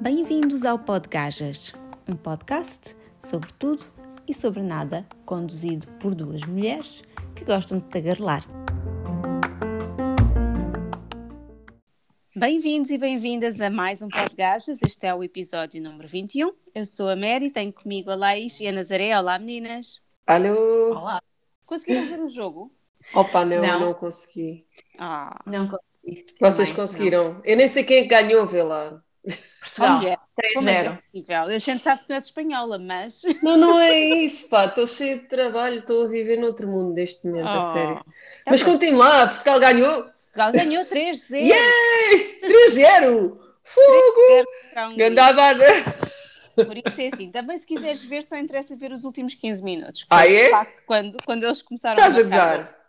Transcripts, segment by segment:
Bem-vindos ao Podgajas, um podcast sobre tudo e sobre nada, conduzido por duas mulheres que gostam de tagarelar. Bem-vindos e bem-vindas a mais um Podgajas. Este é o episódio número 21. Eu sou a Mary, tenho comigo a Laís e a Nazaré. Olá, meninas. Alô? Olá. Conseguiram ver o jogo? Opa, não, Não. não, consegui. Ah, Não consegui. Vocês Também, conseguiram. Eu nem sei quem é que ganhou, vê lá. oh, 3-0. como é que é possível? A gente sabe que tu és espanhola, mas. Não, não é isso, pá. Estou cheio de trabalho, estou a viver noutro mundo neste momento, a Oh. sério. Tá Mas bom. contem lá, Portugal ganhou. Portugal ganhou 3-0. Yay! 3-0! Fogo! a. Gandabada! Por isso é assim, também se quiseres ver, só interessa ver os últimos 15 minutos. Ah, é? De facto, quando, quando eles começaram Estás a marcar- gozar?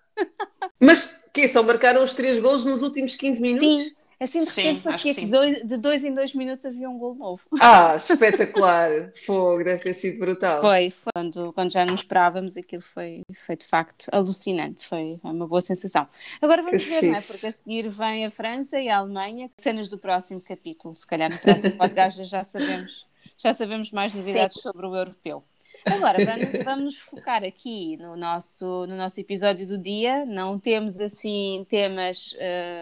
Mas que só marcaram os 3 golos nos últimos 15 minutos? Sim, assim de Sim, repente acho parecia que que sim. dois- de dois em dois minutos havia um gol novo. Ah, espetacular! Fogo, deve ter sido brutal. Foi, foi. Quando, quando já não esperávamos, aquilo foi, foi de facto alucinante, foi uma boa sensação. Agora vamos Que ver, não é? Porque a seguir vem a França e a Alemanha, cenas do próximo capítulo. Se calhar no próximo podcast já sabemos, já sabemos mais novidades sobre o europeu. Agora, vamos, vamos focar aqui no nosso, no nosso episódio do dia. Não temos assim temas.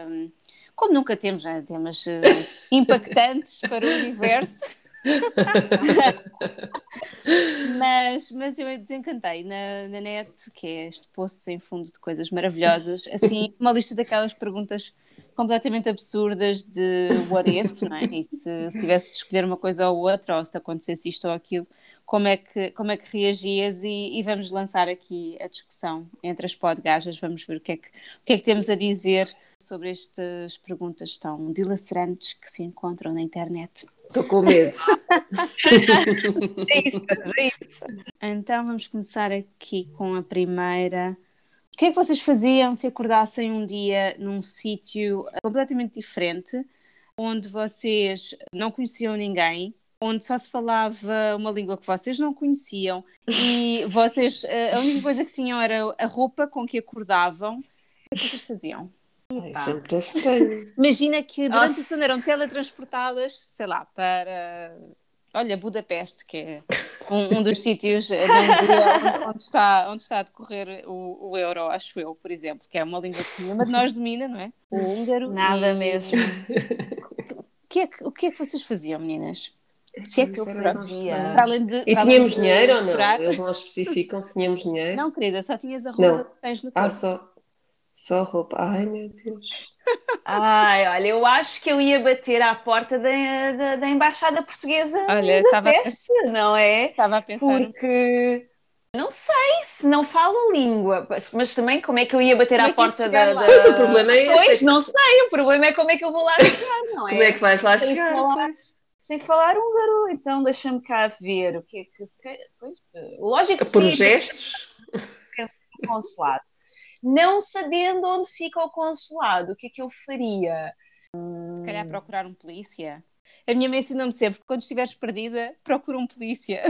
hum, como nunca temos, né? temas eh, impactantes para o universo. Mas, mas eu desencantei na, na net, que é este poço sem fundo de coisas maravilhosas, assim, uma lista daquelas perguntas completamente absurdas de what if, não é? E se, se tivesse de escolher uma coisa ou outra, ou se te acontecesse isto ou aquilo, como é que, como é que reagias? E, e vamos lançar aqui a discussão entre as podgajas, vamos ver o que, é que, o que é que temos a dizer sobre estas perguntas tão dilacerantes que se encontram na internet. Estou com medo. É isso, é isso. Então vamos começar aqui com a primeira. O que é que vocês faziam se acordassem um dia num sítio completamente diferente, onde vocês não conheciam ninguém, onde só se falava uma língua que vocês não conheciam e vocês eh, a única coisa que tinham era a roupa com que acordavam? O que é que vocês faziam? É. Imagina que durante o Nossa. sono eram teletransportadas, sei lá, para. Olha, Budapeste, que é um, um dos sítios eh, Hungria onde está, onde está a decorrer o, o euro, acho eu, por exemplo, que é uma língua que nenhuma de nós domina, não é? O húngaro. Nada e- mesmo. O que, é que, o que é que vocês faziam, meninas? Se é que eu estranho. para além de. E para além tínhamos de dinheiro ou não? Eles não especificam se tínhamos dinheiro. Não, querida, só tinhas a roupa Não. que tens no Ah, só, só roupa. Ai, meu Deus. Ai, olha, eu acho que eu ia bater à porta da, da, da Embaixada Portuguesa Olha, da estava a- Peste, não é? Estava a pensar. Porque não sei se não falo a língua, mas- também como é que eu ia bater Como à é porta da, da- Pois o problema é esse. é Pois, que não se- sei, o problema é como é que eu vou lá chegar, não é? Como é que vais lá Sem chegar? falar. Sem falar húngaro, então deixa-me cá ver o que é que se calhar- pois, lógico que Por sim, gestos? consulado. Não sabendo onde fica o consulado, o que é que eu faria? Se calhar procurar um polícia. A minha mãe ensinou-me sempre: quando estiveres perdida, procura um polícia.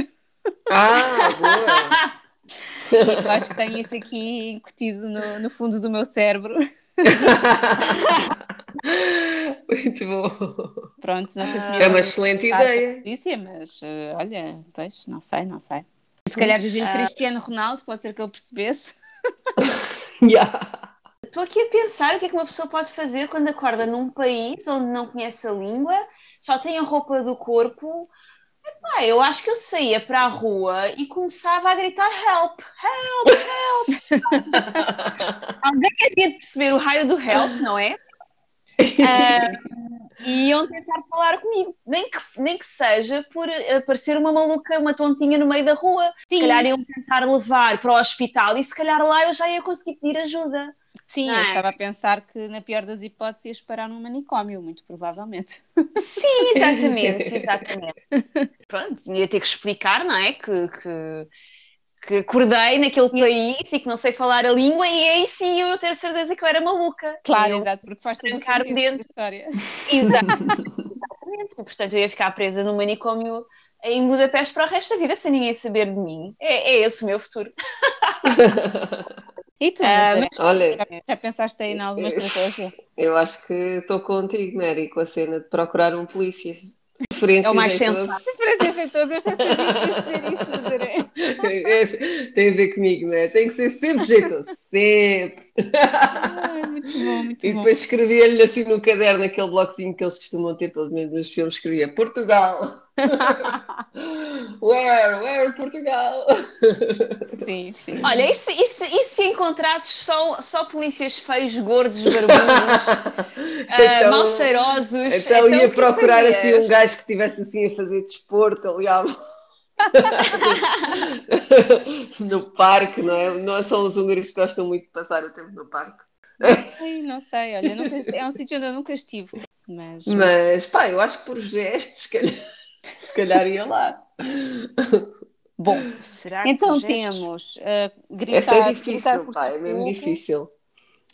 Ah, boa. Eu acho que tenho isso aqui incutido no, no fundo do meu cérebro. Muito bom. Pronto, não sei se me É uma excelente ideia. polícia, mas eh, olha, pois, não sei, não sei. Se calhar dizendo Cristiano Ronaldo, pode ser que ele percebesse. Yeah. Estou aqui a pensar o que é que uma pessoa pode fazer quando acorda num país onde não conhece a língua, só tem a roupa do corpo. Epá, eu acho que eu saía para a rua e começava a gritar help, help, help. Alguém que havia de perceber o raio do help, não é? E iam tentar falar comigo, nem que, nem que seja por aparecer uma maluca, uma tontinha no meio da rua. Se Sim. calhar iam tentar levar para o hospital e se calhar lá eu já ia conseguir pedir ajuda. Sim, Não eu é? estava a pensar que, na pior das hipóteses, ias parar num manicômio, muito provavelmente. Sim, exatamente, exatamente. Pronto, ia ter que explicar, não é? Que, que, que acordei naquele país e que não sei falar a língua e aí sim eu ter certeza que eu era maluca. Claro, eu, exato, porque faz todo sentido dentro. história. Exato. Exatamente. E, portanto, eu ia ficar presa no manicômio em Budapeste para o resto da vida sem ninguém saber de mim. É, é esse o meu futuro. E tu, Ah, Nazaré? Olha, Já- já pensaste aí em alguma estratégia? eu acho que estou contigo, Mary, com a cena de procurar um polícia. É o mais sensato. Referências jeitosas, eu já sabia que dizer isso, Nazaré. É, tem a ver comigo, não é? Tem que ser sempre jeitoso, sempre. Ai, muito bom, muito E bom. depois escrevia-lhe assim no caderno, aquele bloquinho que eles costumam ter, pelo menos nos filmes, escrevia Portugal. Where? Where Portugal? Sim, sim. Olha, e se, e se, e se encontrasses só, só polícias feios, gordos, barbudos, ah, mal cheirosos? então, ia o que procurar assim um gajo que estivesse assim a fazer desporto ali à... no parque, não é? Não são os húngaros que gostam muito de passar o tempo no parque. Não sei, não sei. Olha, nunca- é um sítio onde eu nunca estive. Mas, Mas pá, eu acho que por gestos, se calhar, se calhar ia lá. bom. Será que Então os gestos- temos uh, gritar, Essa é gritar difícil, por pá, é mesmo difícil.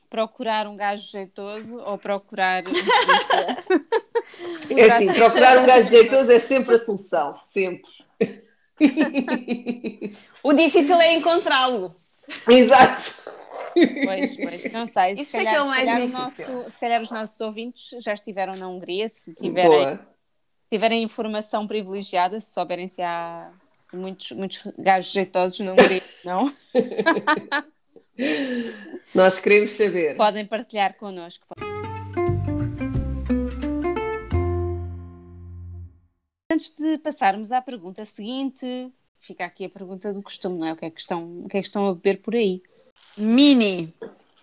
Procurar um gajo jeitoso ou procurar um. É assim, procurar um gajo jeitoso é sempre a solução, sempre. O difícil é encontrá-lo. Exato. Pois, pois, não sei. Se Isso é calhar, é o se, calhar o difícil. nosso, se calhar os nossos ouvintes já estiveram na Hungria, se tiverem, Boa. tiverem informação privilegiada, se souberem se há muitos, muitos gajos jeitosos na Hungria, não? Nós queremos saber. Podem partilhar connosco. Antes de passarmos à pergunta seguinte, fica aqui a pergunta do costume, não é? O que é que estão, o que é que estão a beber por aí? Mini.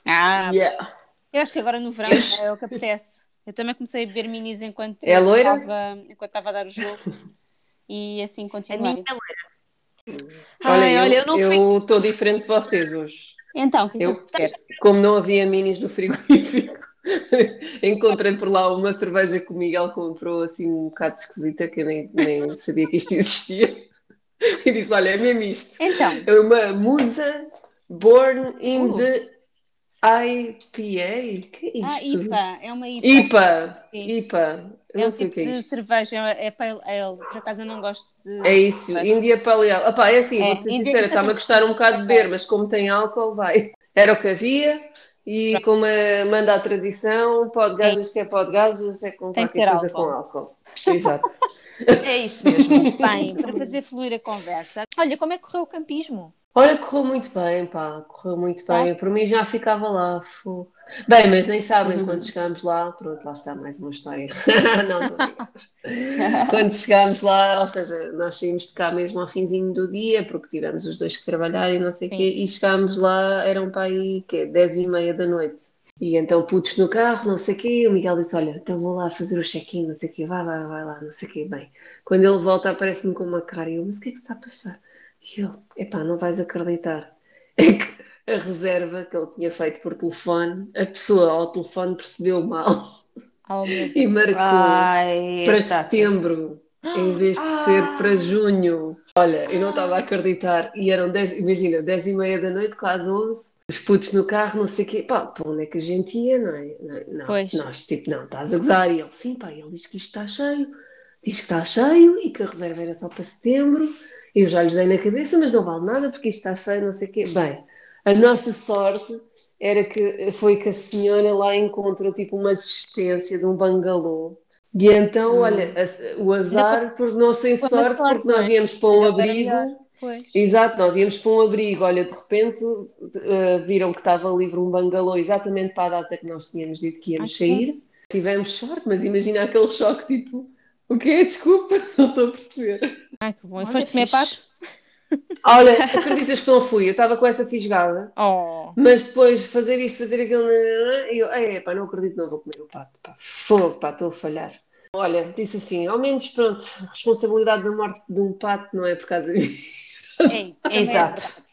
Ah, Yeah. eu acho que agora no verão é o que apetece. Eu também comecei a beber minis enquanto É loira? estava, enquanto estava a dar o jogo e assim A continuei. minha Olha, Ai, olha, eu não fui. eu estou diferente de vocês hoje. Então, que é que Eu-? Como não havia minis no frigorífico, encontrei por lá uma cerveja que o Miguel comprou assim um bocado esquisita, que eu nem, nem sabia que isto existia. E disse: Olha, é mesmo isto. Então, É uma musa born in Uh. the IPA. Que é ah, isto? IPA, é uma IPA. IPA. Sim. IPA. Eu É não um tipo que é de isto. cerveja, é Pale Ale. Por acaso eu não gosto de. É isso, Mas- Índia Paleal. Opá, é assim, É, vou-te ser Índia- sincera, é está-me a custar um bocado de beber, mas como tem álcool, vai. Era o que havia e como a- manda a tradição, pode gajas que é pode gajas, é com Tem que qualquer coisa álcool. com álcool. Exato. É isso mesmo. Bem, para fazer fluir a conversa. Olha, como é que correu o campismo? Olha, correu muito bem, pá, correu muito bem. Gostaste? Por mim já ficava lá. fu. Bem, mas nem sabem, Uhum. quando chegámos lá, pronto, lá está mais uma história. Não. Quando chegámos lá, ou seja, nós saímos de cá mesmo ao finzinho do dia, porque tivemos os dois que trabalhar e não sei o quê, e chegámos lá, eram para aí, quê, 10 e meia da noite. E então putos no carro, não sei o quê, o Miguel disse, olha, então vou lá fazer o check-in, não sei o quê, vai, vai, vai lá, não sei o quê, bem. Quando ele volta aparece-me com uma cara, e eu, mas o que é que está a passar? E ele, epá, não vais acreditar. É que a reserva que ele tinha feito por telefone, a pessoa ao telefone percebeu mal Oh, e marcou Ai, para está. setembro, em vez de ser para junho. Olha, eu não estava a acreditar. E eram 10, imagina, 10 e meia da noite, quase 11. Os putos no carro, não sei o quê. Pá, para onde é que a gente ia, não é? Não, não, Pois. Nós, tipo, não, estás a gozar. E ele, sim, pá, ele diz que isto está cheio. Diz que está cheio e que a reserva era só para setembro. Eu já lhes dei na cabeça, mas não vale nada porque isto está cheio, não sei o quê. Bem, a nossa sorte era que foi que a senhora lá encontrou tipo uma assistência de um bangalô. E então, Hum. olha, a- o azar Foi uma sorte, porque nós é? íamos para um abrigo. Pois. Exato, nós íamos para um abrigo. Olha, de repente eh, viram que estava livre um bangalô exatamente para a data que nós tínhamos dito que íamos Ok. sair. Tivemos sorte, mas imagina aquele choque tipo: o quê? Desculpa, não estou a perceber. Ai, que bom. E Olha, foste comer pato? Olha, acreditas que não fui? Eu estava com essa fisgada. Oh. Mas depois fazer isto, fazer aquilo, e eu, ei, pá, não acredito, não vou comer o pato, pá, fogo, pá, estou a falhar. Olha, disse assim, ao menos, pronto, responsabilidade da morte de um pato não é por causa de mim. É isso. é Exato. verdade.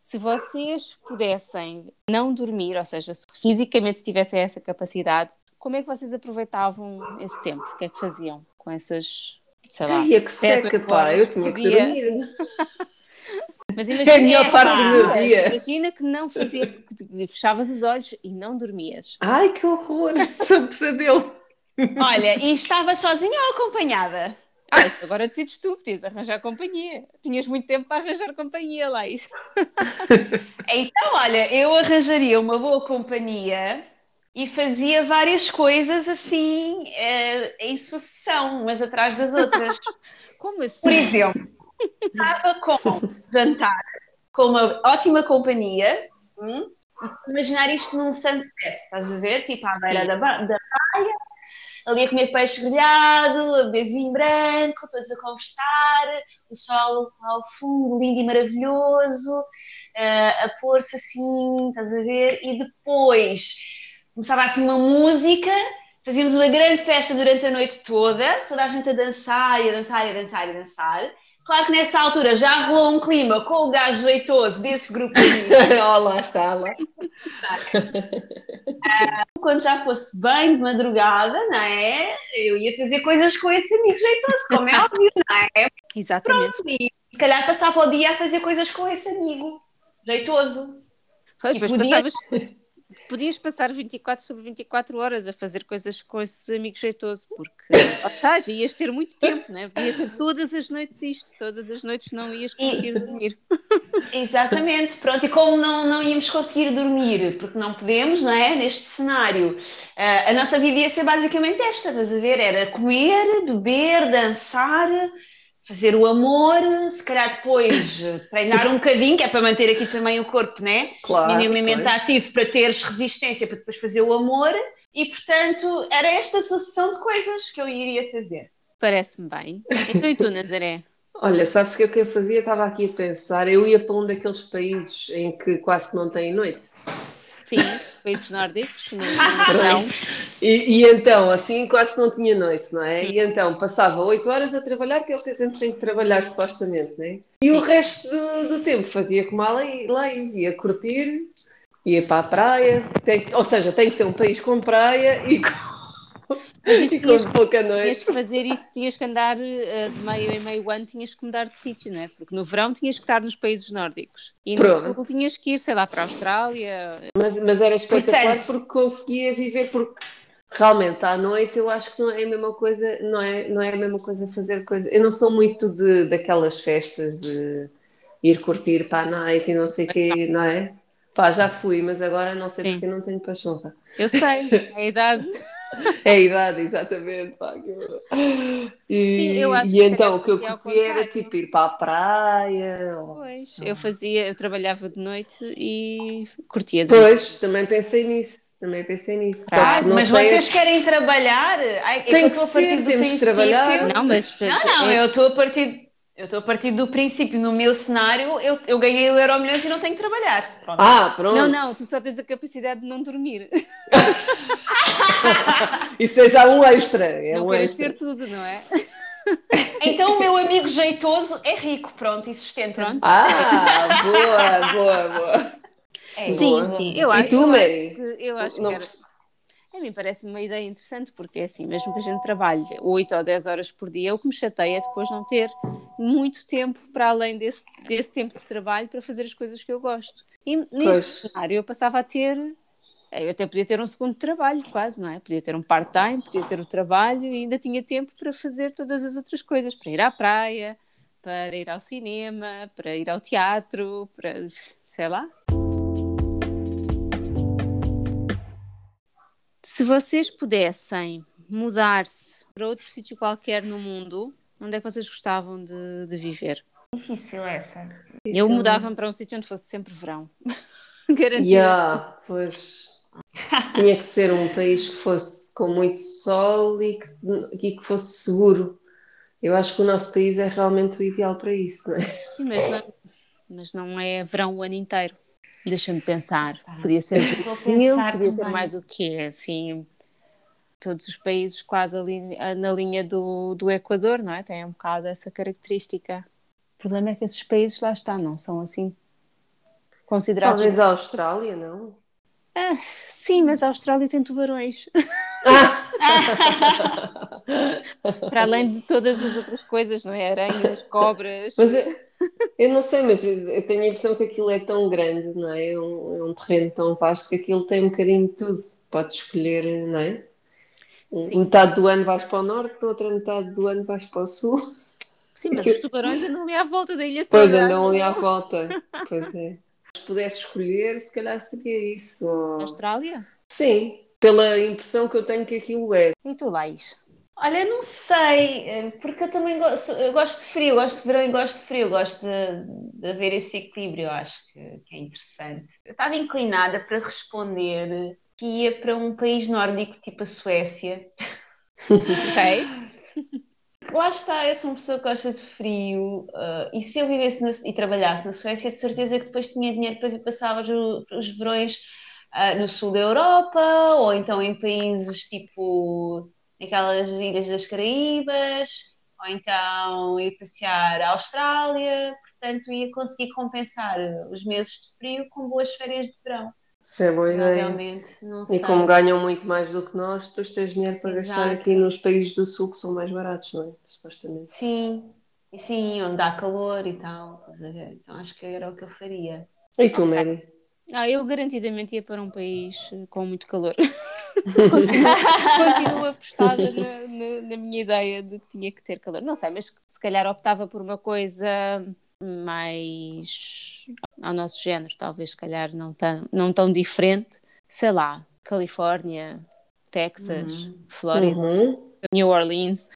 Se vocês pudessem não dormir, ou seja, se fisicamente tivessem essa capacidade, como é que vocês aproveitavam esse tempo? O que é que faziam com essas, sei lá, Ai, é que seca, pá, eu tinha que dia? dormir. Mas É a imagina, melhor parte do meu dia. Imagina que não fazia, que fechavas os olhos e não dormias. Ai, que horror, sou um pesadelo. Olha, e estava sozinha ou acompanhada? Ah, isso agora decides tu, podias arranjar companhia. Tinhas muito tempo para arranjar companhia, Laís. Então, olha, eu arranjaria uma boa companhia e fazia várias coisas assim eh, em sucessão, umas atrás das outras. Como assim? Por exemplo, estava com jantar com uma ótima companhia. hum, imaginar isto num sunset, estás a ver? Tipo à beira Sim. da, da praia, ali a comer peixe grelhado, a beber vinho branco, todos a conversar, o sol ao fundo, lindo e maravilhoso, eh, a pôr-se assim, estás a ver? E depois começava assim uma música, fazíamos uma grande festa durante a noite toda, toda a gente a dançar e a dançar e a dançar e a dançar. Claro que nessa altura já rolou um clima com o gajo jeitoso desse grupo. Ó, lá está, lá. Quando já fosse bem de madrugada, não é? Eu ia fazer coisas com esse amigo jeitoso, como é óbvio, não é? Exatamente. E se calhar passava o dia a fazer coisas com esse amigo jeitoso. Pois, depois podia- passavas. Podias passar 24 sobre 24 horas a fazer coisas com esse amigo jeitoso, porque ok, ias ter muito tempo, né? Ia ser todas as noites isto, todas as noites não ias conseguir dormir. Exatamente, pronto, e como não, não íamos conseguir dormir, porque não podemos, não é? Neste cenário, ah, a nossa vida ia ser basicamente esta, estás a ver? Era comer, beber, dançar, fazer o amor, se calhar depois eh, treinar um bocadinho, que é para manter aqui também o corpo, né? Claro. minimamente pois. ativo para teres resistência para depois fazer o amor, e portanto era esta sucessão de coisas que eu iria fazer. Parece-me bem. Então e tu, Nazaré? Olha, sabes o que que eu fazia? Estava aqui a pensar. Eu ia para um daqueles países em que quase não tem noite. Sim, países nórdicos, no, no verão. E, e então, assim quase que não tinha noite, não é? E então passava 8 horas a trabalhar, que é o que a gente tem que trabalhar supostamente, não é? E o Sim. resto do, do tempo fazia como a Laís, ia curtir, ia para a praia, tem- ou seja, tem que ser um país com praia e com, Mas isso tinhas, pouca tinhas noite. que fazer isso, tinhas que andar eh, de meio em meio ano, tinhas que mudar de sítio, não é? Porque no verão tinhas que estar nos países nórdicos e no Pronto. sul tinhas que ir, sei lá, para a Austrália. Mas, mas era espetacular Portanto- porque conseguia viver, porque realmente à noite eu acho que não é a mesma coisa, não é, não é a mesma coisa fazer coisa. Eu não sou muito de, daquelas festas de ir curtir para a night e não sei o quê, não é? Pá, já fui, mas agora não sei Sim. porque não tenho paixão. Eu sei, é a idade. É a idade, exatamente. Pá, que e, Sim, eu acho e que então o que eu curtia era tipo ir para a praia. ou- Pois, eu fazia, eu trabalhava de noite e curtia de noite. Pois, também pensei nisso. Também pensei nisso. Ah, que mas sei vocês querem trabalhar? Ai, é Tem eu que estou a partir ser, temos que princípio- trabalhar. Não, mas Não, não, eu estou a partir. Eu estou a partir do princípio, no meu cenário, eu, eu ganhei o Euro Milhões e não tenho que trabalhar. Pronto. Ah, pronto. Não, não, tu só tens a capacidade de não dormir. Isso é já um extra. É não um queres extra. ter tudo, não é? Então o meu amigo jeitoso é rico, pronto, e sustenta. Pronto. Ah, boa, boa, boa. É, Sim, boa. sim. Eu, E acho- tu, eu Mary? acho que, eu acho Não- que era. A mim parece-me uma ideia interessante, porque é assim, mesmo que a gente trabalhe 8 ou 10 horas por dia, o que me chateia é depois não ter muito tempo para além desse, desse tempo de trabalho para fazer as coisas que eu gosto. E neste Pois. cenário eu passava a ter. Eu até podia ter um segundo trabalho, quase, não é? Podia ter um part-time, podia ter o trabalho e ainda tinha tempo para fazer todas as outras coisas, para ir à praia, para ir ao cinema, para ir ao teatro, para sei lá. Se vocês pudessem mudar-se para outro sítio qualquer no mundo, onde é que vocês gostavam de, de viver? Difícil essa. Eu mudava-me para um sítio onde fosse sempre verão. Garantido. Yeah, pois. Tinha que ser um país que fosse com muito sol e que, e que fosse seguro. Eu acho que o nosso país é realmente o ideal para isso, não é? Sim, Mas não, mas não é verão o ano inteiro. Deixa-me pensar. Podia ser Brasil, pensar podia ser mais o quê? Assim, todos os países quase ali na linha do, do Equador, não é? Têm um bocado essa característica. O problema é que esses países lá está, não são assim considerados. Talvez a Austrália, não? Sim, mas a Austrália tem tubarões. Para além de todas as outras coisas, não é? Aranhas, cobras. Mas eu, não sei, mas eu tenho a impressão que aquilo é tão grande, não é? É um, é um terreno tão vasto que aquilo tem um bocadinho de tudo. Pode escolher, não é? Sim. Metade do ano vais para o norte, outra metade do ano vais para o sul. Sim, mas os tubarões andam ali à volta da ilha toda. Pois andam ali à volta. Pois é. Se pudesse escolher, se calhar seria isso. ou- Austrália? Sim, pela impressão que eu tenho que aquilo é. E tu, Laís? Olha, não sei, eh, porque eu também gosto, eu gosto de frio, gosto de verão e gosto de frio, gosto de, de haver esse equilíbrio, eu acho que, que é interessante. Eu estava inclinada para responder que ia para um país nórdico tipo a Suécia. Ok. Lá está, eu sou uma pessoa que gosta de frio, eh, e se eu vivesse na- e trabalhasse na Suécia, de certeza que depois tinha dinheiro para vir passar os, os verões ah, no sul da Europa, ou então em países tipo aquelas ilhas das Caraíbas, ou então ir passear à Austrália, portanto ia conseguir compensar os meses de frio com boas férias de verão. Isso é boa ideia. Provavelmente, não sei. E como ganham muito mais do que nós, depois tens dinheiro para gastar Exato. aqui nos países do sul que são mais baratos, não é? Supostamente. Sim, e sim, onde dá calor e tal. Então acho que era o que eu faria. E tu, Mary? Ah, eu garantidamente ia para um país com muito calor. Continuo apostada na, na- na minha ideia de que tinha que ter calor. Não sei, mas se calhar optava por uma coisa mais ao nosso género, talvez se calhar não tão, não tão diferente. Sei lá, Califórnia, Texas, Flórida, Uhum. New Orleans.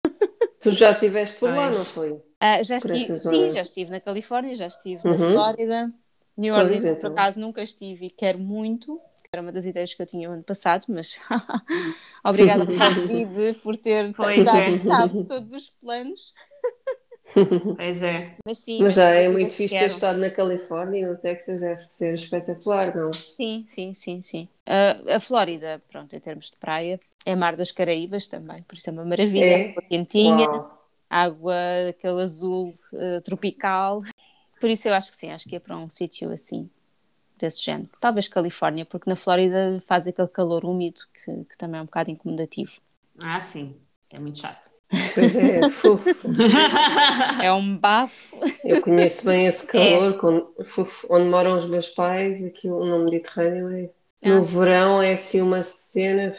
Tu já estiveste por lá, não foi? Ah, já estive, sim, já estive na Califórnia, já estive na Uhum. Flórida. New Orleans, por então. acaso, nunca estive e quero muito. Era uma das ideias que eu tinha o ano passado, mas obrigada por Covid por ter dado é. de todos os planos. Pois é. Mas sim, Mas já é muito fixe ter estado na Califórnia e no Texas deve ser espetacular, não? Sim, sim, sim, sim. Ah, a Flórida, pronto, em termos de praia, é Mar das Caraíbas também, por isso é uma maravilha. É? Água quentinha, Uau. água aquele azul eh, tropical. Por isso eu acho que sim, acho que ia para um sítio assim, desse género. Talvez Califórnia, porque na Flórida faz aquele calor úmido que, que também é um bocado incomodativo. Ah, sim. É muito chato. Pois é. É um bafo. eu conheço bem esse calor, com- fuf, onde moram os meus pais, aquilo no Mediterrâneo é. No Ah. verão é assim uma cena,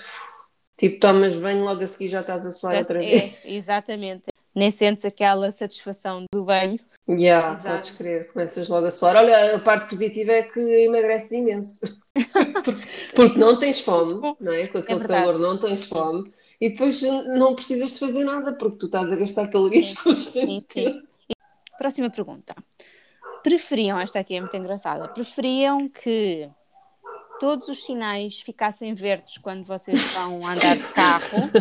tipo tomas banho, logo a seguir já estás a suar outra vez. É, exatamente. Nem sentes aquela satisfação do banho. Yeah, Exato. podes crer, começas logo a suar. Olha, a parte positiva é que emagreces imenso. porque, porque não tens fome, não é? Com aquele verdade. calor não tens fome. E depois não precisas de fazer nada, porque tu estás a gastar calorias constantemente. Próxima pergunta. Preferiam, esta aqui é muito engraçada, preferiam que todos os sinais ficassem verdes quando vocês vão andar de carro?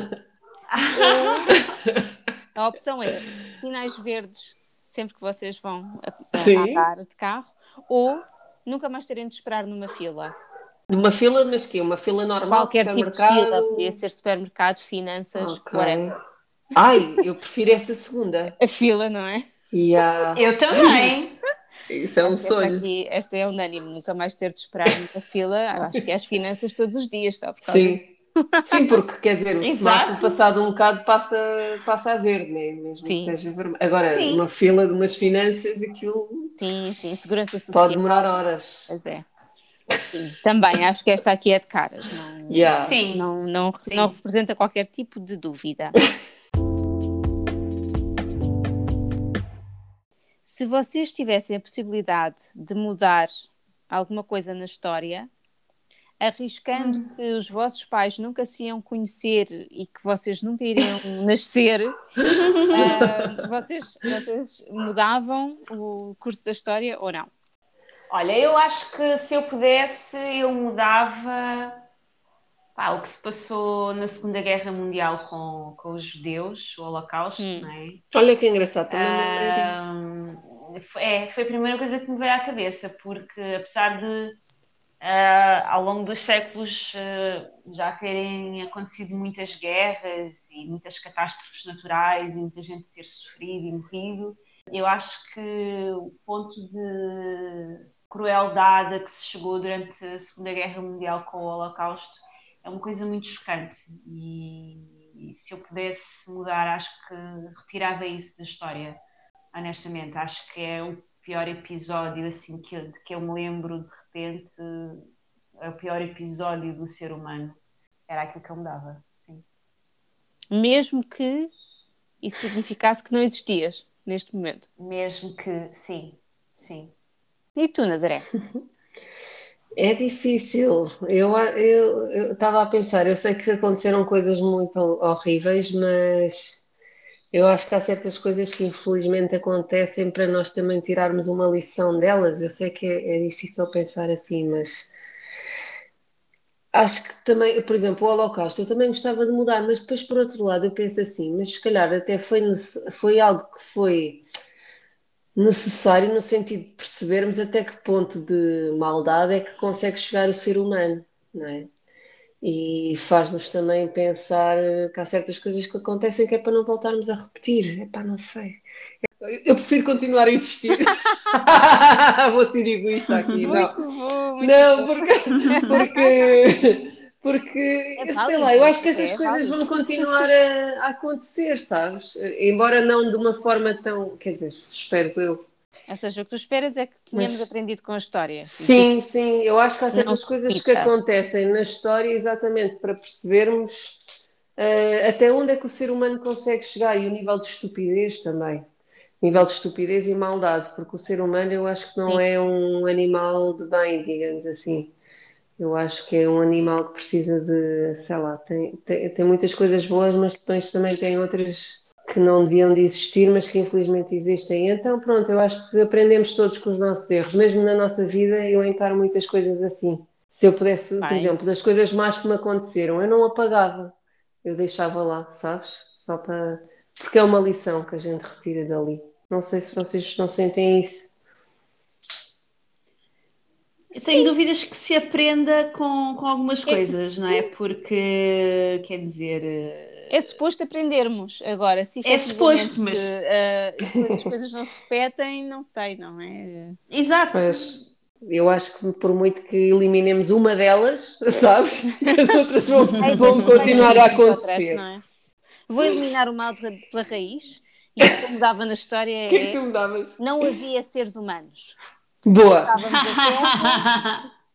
ou a opção é sinais verdes sempre que vocês vão a- a andar de carro ou nunca mais terem de esperar numa fila. Numa fila, mas que Uma fila normal Qualquer de tipo de supermercado? fila, podia ser supermercado, finanças, Ok. whatever. Ai, eu prefiro essa segunda. A fila, não é? Yeah, Eu também. isso é um Esta, sonho. aqui, esta é unânime, nunca mais ter de esperar numa fila. Eu acho que é as finanças todos os dias, só por causa Sim. Sim, porque quer dizer, o semáforo passado um bocado passa, passa a verde, né? mesmo Sim. que esteja vermelho. Agora, Sim. uma fila de umas finanças, aquilo Sim, sim, segurança social. pode demorar horas. Pois é. Sim, também acho que esta aqui é de caras, não, Yeah. Sim. não, não, Sim. não representa qualquer tipo de dúvida. Se vocês tivessem a possibilidade de mudar alguma coisa na história, arriscando Hum. que os vossos pais nunca se iam conhecer e que vocês nunca iriam nascer, ah, vocês, vocês mudavam o curso da história ou não? Olha, eu acho que se eu pudesse, eu mudava pá, o que se passou na Segunda Guerra Mundial com, com os judeus, o Holocausto, Hum. não é? Olha que engraçado, também me lembrei disso. É, foi a primeira coisa que me veio à cabeça, porque apesar de ah, ao longo dos séculos ah, já terem acontecido muitas guerras e muitas catástrofes naturais e muita gente ter sofrido e morrido, eu acho que o ponto de crueldade a que se chegou durante a Segunda Guerra Mundial com o Holocausto é uma coisa muito chocante. E, e se eu pudesse mudar, acho que retirava isso da história honestamente, acho que é o pior episódio assim que eu, de que eu me lembro de repente, é o pior episódio do ser humano. Era aquilo que eu me dava, sim. mesmo que isso significasse que não existias neste momento. Mesmo que, sim, sim. E tu, Nazaré? É difícil. Eu estava a pensar, eu sei que aconteceram coisas muito horríveis, mas eu acho que há certas coisas que infelizmente acontecem para nós também tirarmos uma lição delas. Eu sei que é, é difícil pensar assim, mas acho que também, por exemplo, o Holocausto, eu também gostava de mudar, mas depois por outro lado eu penso assim, mas se calhar até foi, foi algo que foi necessário no sentido de percebermos até que ponto de maldade é que consegue chegar o ser humano, não é? E faz-nos também pensar que há certas coisas que acontecem que é para não voltarmos a repetir. É pá, não sei. Eu prefiro continuar a existir. Vou ser egoísta aqui. Muito não. bom. Muito não, porque, porque, porque é sei lá, eu acho que essas é coisas válido. vão continuar a, a, acontecer, sabes? Embora não de uma forma tão. Quer dizer, espero eu. Ou seja, o que tu esperas é que tenhamos Mas, aprendido com a história. Sim, sim, eu acho que há certas coisas que acontecem na história exatamente para percebermos uh, até onde é que o ser humano consegue chegar e o nível de estupidez também. Nível de estupidez e maldade, porque o ser humano eu acho que não sim. é um animal de bem, digamos assim. Eu acho que é um animal que precisa de, sei lá, tem, tem, tem muitas coisas boas, mas depois também tem outras que não deviam de existir, mas que infelizmente existem. Então, pronto, eu acho que aprendemos todos com os nossos erros. Mesmo na nossa vida, eu encaro muitas coisas assim. Se eu pudesse, por exemplo, das coisas más que me aconteceram, eu não apagava, eu deixava lá, sabes? Só para. Porque é uma lição que a gente retira dali. Não sei se vocês não sentem isso. Eu tenho Sim. dúvidas que se aprenda com, com algumas é coisas, não é? Porque, quer dizer é suposto aprendermos. Agora, se é suposto, mas uh, as coisas não se repetem, não sei, não é? Exato. Pois, eu acho que por muito que eliminemos uma delas, sabes? As outras vão, vão continuar a acontecer. Outras, é? Vou eliminar o mal pela raiz. E o que eu mudava na história é. que é que tu mudavas? Não havia seres humanos. Boa!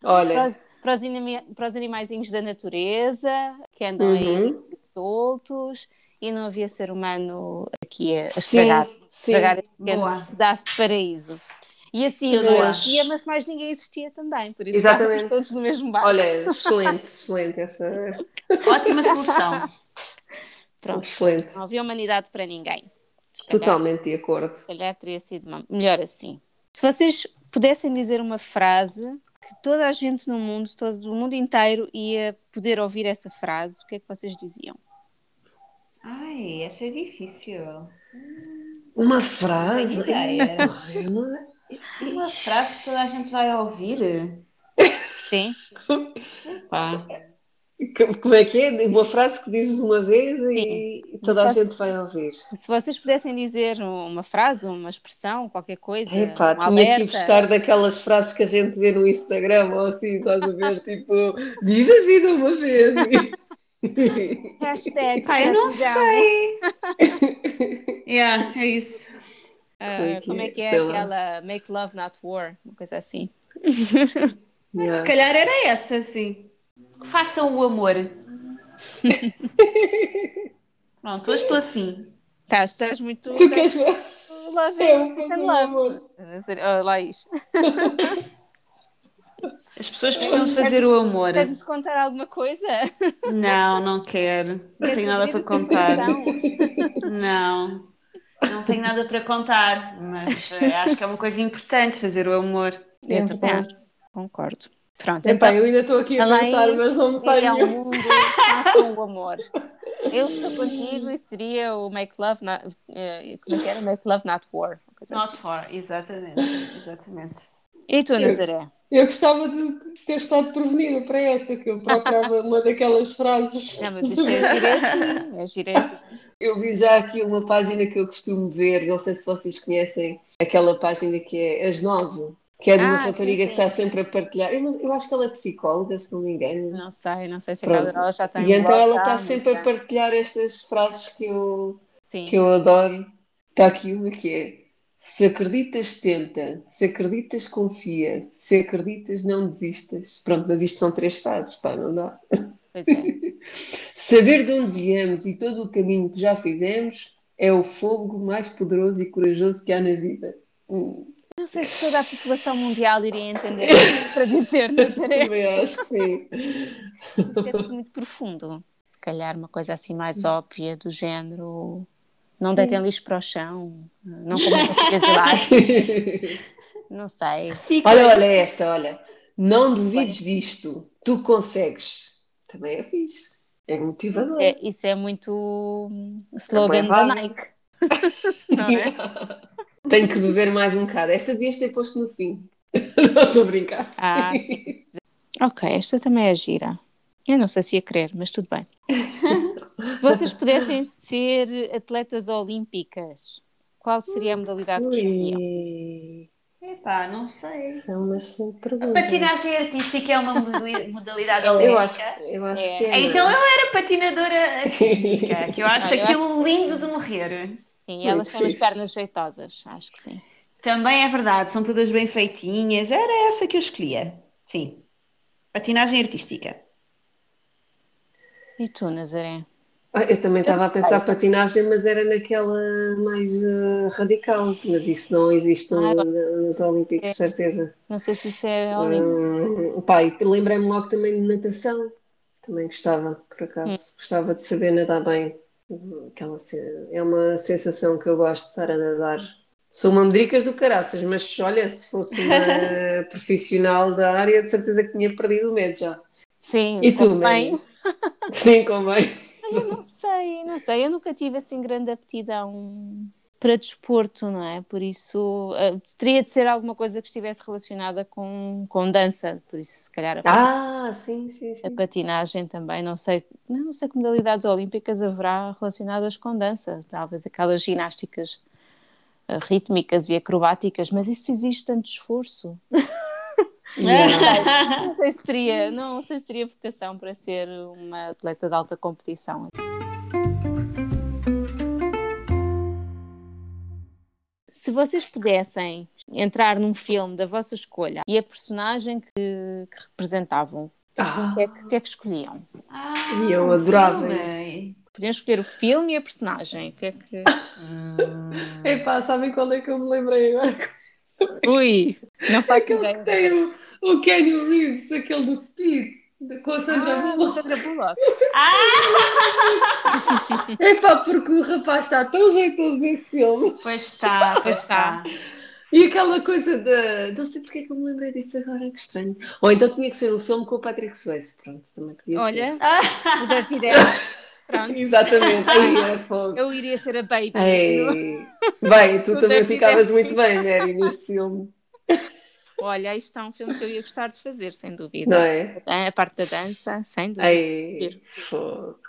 Olha. Para, para, os, para os animaizinhos da natureza que andam uhum. aí soltos e não havia ser humano aqui a, a estragar, sim, estragar este pedaço de paraíso. E assim eu não existia, mas mais ninguém existia também, por isso Exatamente. todos no mesmo barco. Olha, excelente, excelente essa. Ótima solução. Pronto, excelente. não havia humanidade para ninguém. Totalmente de acordo. Se calhar teria sido melhor assim. Se vocês pudessem dizer uma frase que toda a gente no mundo, todo o mundo inteiro ia poder ouvir essa frase, o que é que vocês diziam? Ai, essa é difícil. Uma frase? Uma frase que toda a gente vai ouvir? Sim. Pá. Como é que é? Uma frase que dizes uma vez e Sim. toda a gente vai ouvir. Se vocês pudessem dizer uma frase, uma expressão, qualquer coisa. Epá, um tinha que ir buscar daquelas frases que a gente vê no Instagram ou assim, estás a ver, tipo, viva a vida uma vez. Hashtag. Pai, eu não sei. yeah, é isso. Uh, como é que é aquela Make Love Not War? Uma coisa assim. Yeah. Se calhar era essa, sim. Façam o amor. Pronto, hoje estou assim. Estás, estás muito. Tu queres ver? Love, é, love. Oh, Laís. As pessoas precisam de fazer o amor. Queres-nos contar alguma coisa? Não, não quero. Não tenho nada para contar. Não, não tenho nada para contar, mas eh, acho que é uma coisa importante fazer o amor. Eu também concordo. Pronto, então, eu ainda estou aqui a pensar, mas não me sai ao mundo, façam o amor. Eu estou contigo e seria o Make Love Not, uh, como é que era? Make Love Not War. Not assim. War, exatamente, exatamente. E tu, Nazaré? Eu gostava de ter estado prevenida para essa, que eu procurava uma daquelas frases. Não, mas isto é giresse, é giresse. Eu vi já aqui uma página que eu costumo ver, não sei se vocês conhecem, aquela página que é As Nove, que é de uma ah, rapariga que está sempre a partilhar. Eu, eu, acho que ela é psicóloga, se não me engano. Não sei, não sei se Pronto. ela já tem. E então ela está sempre a partilhar estas frases que eu, que eu adoro. Está aqui uma que é se acreditas, tenta. Se acreditas, confia. Se acreditas, não desistas. Pronto, mas isto são três fases, pá, não dá. Pois é. Saber de onde viemos e todo o caminho que já fizemos é o fogo mais poderoso e corajoso que há na vida. Hum, Não sei se toda a população mundial iria entender é para dizer, Nazaré. também acho que sim. Isto é tudo muito profundo. Se calhar uma coisa assim mais óbvia, do género. Não deitem lixo para o chão, não comam português de lá. Não sei. Sim, Olha, olha esta, olha. Não duvides disto. Tu consegues. Também é fixe. É motivador. É, isso é muito hum, slogan É da. Nike. Não é? Tenho que beber mais um bocado. Esta devias ter posto no fim. Não estou a brincar. Ah, sim. Ok, esta também é gira. Eu não sei se ia querer, mas tudo bem. Se vocês pudessem ser atletas olímpicas, qual seria a modalidade que escolhiam? Epá, não sei. são umas excelente A perguntas. patinagem artística é uma modali- modalidade Eu olímpica. acho, eu acho É. que é. Então eu era patinadora artística, que eu acho Ah, eu aquilo acho lindo de morrer. Sim, elas Muito têm as pernas jeitosas, acho que sim. Também é verdade, são todas bem feitinhas. Era essa que eu escolhia. Sim. Patinagem artística. E tu, Nazaré? Ah, eu também estava a pensar patinagem, mas era naquela mais eh, radical. Mas isso não existe Ah, no- nos Olímpicos, é. certeza. Não sei se isso é olímpico. Hum, pá, e lembrei-me logo também de natação. Também gostava, por acaso. Hum. Gostava de saber nadar bem. Aquela, é uma sensação que eu gosto de estar a nadar. Sou uma medricas do caraças, mas olha, se fosse uma profissional da área, de certeza que tinha perdido o medo já. Sim, E tu, também. Sim, convém. Mas eu não sei, não sei. Eu nunca tive assim grande aptidão para desporto, não é? Por isso, eh, teria de ser alguma coisa que estivesse relacionada com, com dança. Por isso, se calhar, a, Ah, sim, sim, a sim. patinagem também. Não sei, não sei que modalidades olímpicas haverá relacionadas com dança. Talvez aquelas ginásticas eh, rítmicas e acrobáticas, mas isso exige tanto esforço. Yeah. Não sei se teria, não sei se teria vocação para ser uma atleta de alta competição. Se vocês pudessem entrar num filme da vossa escolha e a personagem que, que representavam, Ah, o que, é que, que é que escolhiam? Ah, E eu adorava filme. Podiam escolher o filme e a personagem. O que é que... epá, sabem qual é que eu me lembrei agora? Ui, não faço Aquele ideia. que tem o, o Kenny Reeves, aquele do Speed, de- com a Sandra Ah, Bullock. Sandra Bullock. Epá, porque o rapaz está tão jeitoso nesse filme. Pois está, pois está. E aquela coisa da. Não sei porque é que eu me lembrei disso agora, que estranho. Ou então tinha que ser um filme com o Patrick Swayze. Pronto, também podia Olha, Ah, o Dirty Dancing. Pronto. Exatamente, aí é fogo. Eu iria ser a Baby. Ei. Bem, tu também Dirty ficavas muito bem, Mary, neste filme, Olha, isto é um filme que eu ia gostar de fazer, sem dúvida. não é? A parte da dança, sem dúvida. Ei, fogo.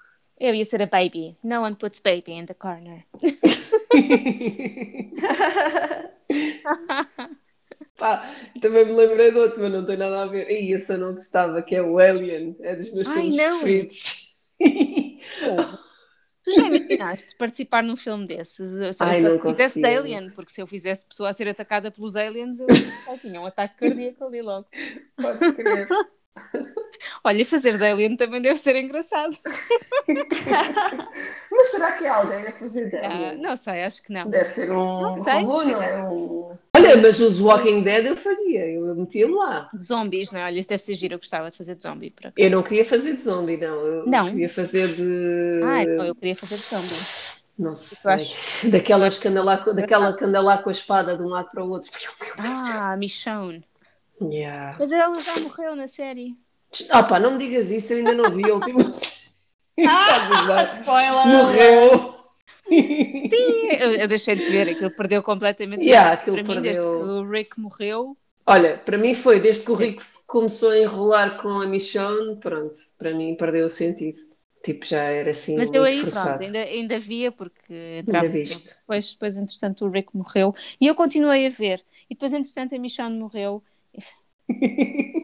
Eu ia ser a Baby. No one puts Baby in the corner. Pá, também me lembrei de outro, mas não tem nada a ver. Ih, esse eu não gostava, que é o Alien, é dos meus Ai, filmes não. preferidos. Tu já imaginaste participar num filme desses? Eu só, Ai, só se fizesse de. Alien, porque se eu fizesse pessoa a ser atacada pelos aliens, eu, eu tinha um ataque cardíaco ali logo. Podes crer. Olha, fazer de Alien também deve ser engraçado. Mas será que há alguém a fazer de Ah, Alien? não sei, acho que não. Deve ser um Não sei, robô, se não é? Um... Olha, mas os Walking Dead eu fazia, eu metia-me lá. De zombies, não é? Olha, isso deve ser giro. Eu gostava de fazer de zombie. Por acaso. Eu não queria fazer de zombie, não. Eu Não? queria fazer de. Ah, então eu queria fazer de zombie. Não sei. daquela que anda lá com a espada de um lado para o outro. Ah, Michonne. Yeah. Mas ela já morreu na série. Ah pá, não me digas isso, eu ainda não vi a última. Estás a gozar? spoiler! Morreu! Sim, eu, eu deixei de ver, aquilo perdeu completamente. o Yeah, aquilo para mim, desde que perdeu. o Rick morreu. Olha, para mim foi, desde que o Rick começou a enrolar com a Michonne, pronto, para mim perdeu o sentido. Tipo, já era assim Mas muito eu aí, forçado. pronto, ainda, ainda via, porque entrava Ainda viste. Depois, depois, entretanto, o Rick morreu. E eu continuei a ver. E depois, entretanto, a Michonne morreu.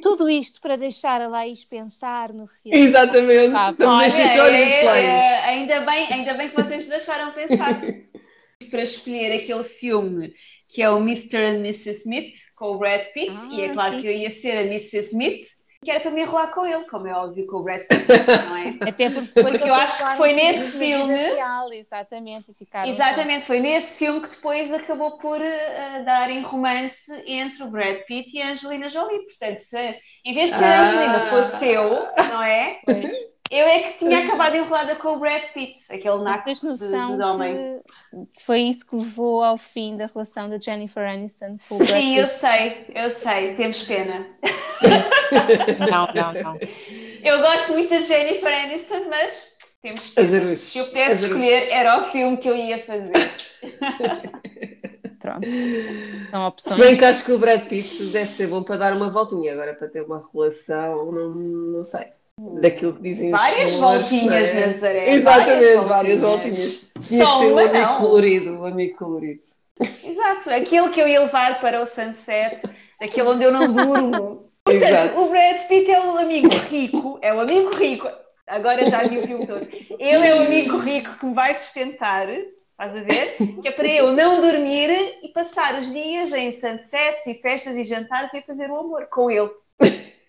Tudo isto para deixar a Laís pensar no filme. Exatamente, Ah, então Olha, deixa os olhos é, é, ainda, bem, ainda bem que vocês me deixaram pensar. Para escolher aquele filme que é o Mr. and Mrs. Smith, com o Brad Pitt, Ah, e é claro sim. que eu ia ser a Mrs. Smith, que era para me enrolar com ele, como é óbvio com o Brad Pitt, não é? Até porque depois Porque eu acho que foi nesse filme- real, exatamente, Exatamente, foi nesse filme que depois acabou por eh, darem romance entre o Brad Pitt e a Angelina Jolie. Portanto, se em vez de ser a Ah. Angelina fosse eu, não é? Pois. Eu é que tinha acabado enrolada com o Brad Pitt, aquele naco tens de, noção de homem. que, foi isso que levou ao fim da relação da Jennifer Aniston com o Brad Sim, eu sei, eu sei, temos pena. Não, não, não. Eu gosto muito da Jennifer Aniston, mas temos pena. Se eu pudesse escolher, era o filme que eu ia fazer. Pronto. São Se opções. bem que acho que o Brad Pitt deve ser bom para dar uma voltinha agora, para ter uma relação, não, não sei. Daquilo que dizem Várias voltinhas, não é? Nazaré. Exatamente, várias voltinhas. Tinha Só que ser um amigo não. colorido, um amigo colorido. Exato, aquele que eu ia levar para o sunset, aquele onde eu não durmo. Portanto, Exato. o Brad Pitt é o amigo rico, é o amigo rico. Agora já vi o filme todo. Ele é o amigo rico que me vai sustentar, estás a ver? Que é para eu não dormir e passar os dias em sunsets e festas e jantares e fazer o amor com ele.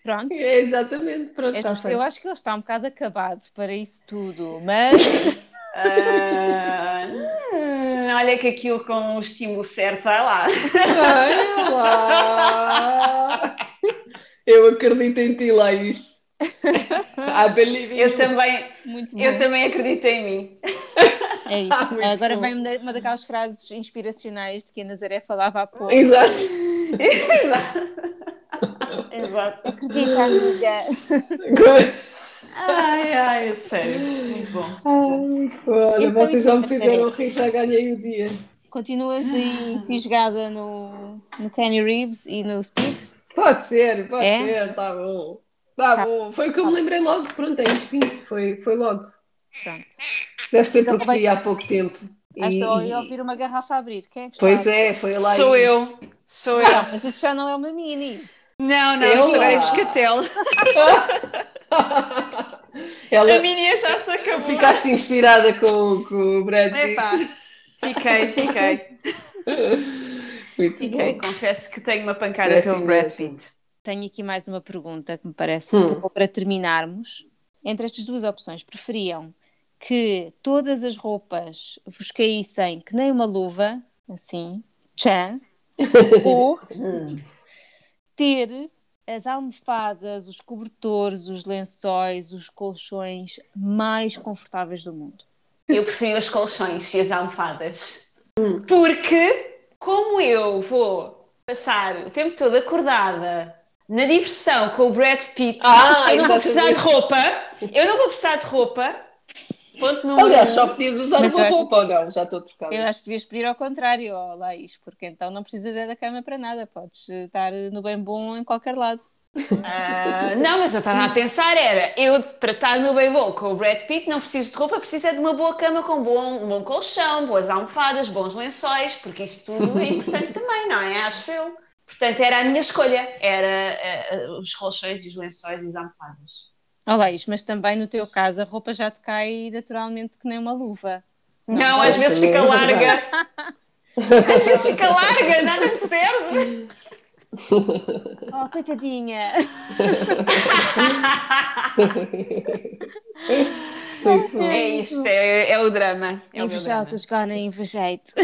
Pronto. É, exatamente, pronto, É justo. Eu acho que ele está um bocado acabado para isso tudo, mas hum, olha que aquilo com o estímulo certo vai lá. Vai lá. Eu acredito em ti, Laís. I believe in Eu you. também, muito bom. eu também acredito em mim. É isso. Ah, muito Agora bom. vem uma daquelas frases inspiracionais de que a Nazaré falava há pouco. Exato. Exato. Exato. Acredita, amiga. Ai, ai, sério. Muito bom. Ai, muito bom. Olha, vocês já me fizeram rir, já ganhei o dia. Continuas aí fisgada no, no Kenny Reeves e no Speed? Pode ser, pode É? ser, tá bom. Tá, Tá. bom. Foi o que eu me lembrei logo, pronto, é instinto, foi, foi logo. Pronto. Deve ser Então, porque vi há pouco tempo. Ah, E- estou a ouvir uma garrafa a abrir. Quem é que está? Pois é, foi a Laís. Sou eu. Sou eu. Não, mas isso já não é uma mini. Não, não, Eu lá. moscatel. Ela A minha já se acabou. ficaste inspirada com, com o Brad Pitt. Epá, fiquei, fiquei. Muito Fiquei. bom. Confesso que tenho uma pancada É pelo assim Brad. Pitt. Tenho aqui mais uma pergunta que me parece Hum. boa para terminarmos. Entre estas duas opções, preferiam que todas as roupas vos caíssem que nem uma luva, assim, tchan, ou Hum. Ter as almofadas, os cobertores, os lençóis, os colchões mais confortáveis do mundo? Eu prefiro os colchões e as almofadas. Hum. Porque, como eu vou passar o tempo todo acordada na diversão com o Brad Pitt, Ah, eu não vou precisar de roupa. Eu não vou precisar de roupa. Ponto número Aliás, um. só podias usar Mas uma acho- roupa ou não? Já estou trocada. Eu acho que devias pedir ao contrário, ó, Laís, porque então não precisas é da cama para nada, podes estar no bem bom em qualquer lado. Ah, não, mas eu estava a pensar, era eu para estar no bem bom com o Brad Pitt não preciso de roupa, preciso é de uma boa cama com bom, um bom colchão, boas almofadas, bons lençóis, porque isso tudo é importante também, não é? Acho eu. Portanto, era a minha escolha, era eh, os colchões e os lençóis e as almofadas. Ó Laís, mas também no teu caso a roupa já te cai naturalmente que nem uma luva. Não, Não, às vezes também fica é larga. Às vezes fica larga, nada me serve. Oh, coitadinha! É isto, é, é o drama. É. Invejosas gonna invejate.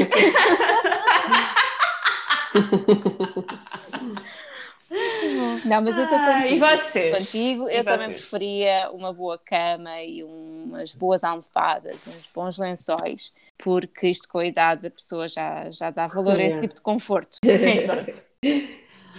Não, mas eu estou Ah, contigo. e vocês? Contigo, E eu também vocês? preferia uma boa cama e umas boas almofadas, uns bons lençóis, porque isto com a idade a pessoa já, já dá valor a esse tipo de conforto. Exato.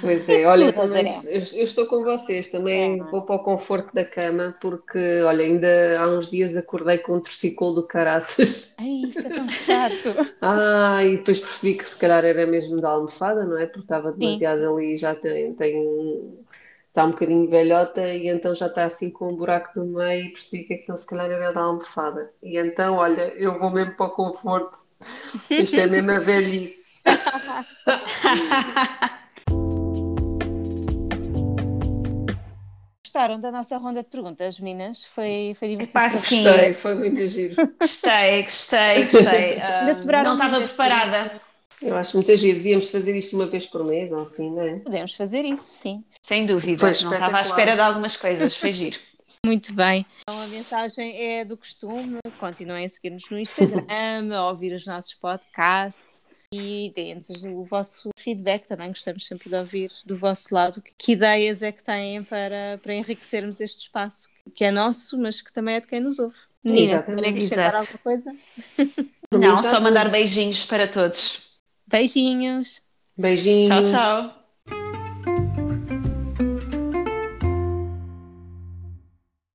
Pois é, olha, tu, também, eu, eu estou com vocês, também É. vou para o conforto da cama, porque, olha, ainda há uns dias acordei com um torcicolo do caraças. Ai, isso é tão chato. Ah, e depois percebi que se calhar era mesmo da almofada, não é? Porque estava demasiado ali, já tem, tem um- está um bocadinho velhota e então já está assim com um buraco no meio e percebi que aquilo se calhar era da almofada. E então, olha, eu vou mesmo para o conforto. Isto é mesmo a velhice. Gostaram da nossa ronda de perguntas, meninas? Foi, foi divertido. Epá? Gostei, foi muito giro. Gostei, gostei, gostei. Ainda sobraram não estava preparada. Eu acho muito giro. Devíamos fazer isto uma vez por mês ou assim, não é? Podemos fazer isso, sim. Sem dúvida. Foi não estava à espera de algumas coisas. Foi giro. Muito bem. Então a mensagem é do costume. Continuem a seguir-nos no Instagram, a ouvir os nossos podcasts e deem-nos o vosso feedback também. Gostamos sempre de ouvir do vosso lado que ideias é que têm para, para enriquecermos este espaço que é nosso, mas que também é de quem nos ouve. Exatamente, querem acrescentar alguma coisa? Não, só mandar beijinhos para todos. Beijinhos! Beijinhos. Tchau, tchau.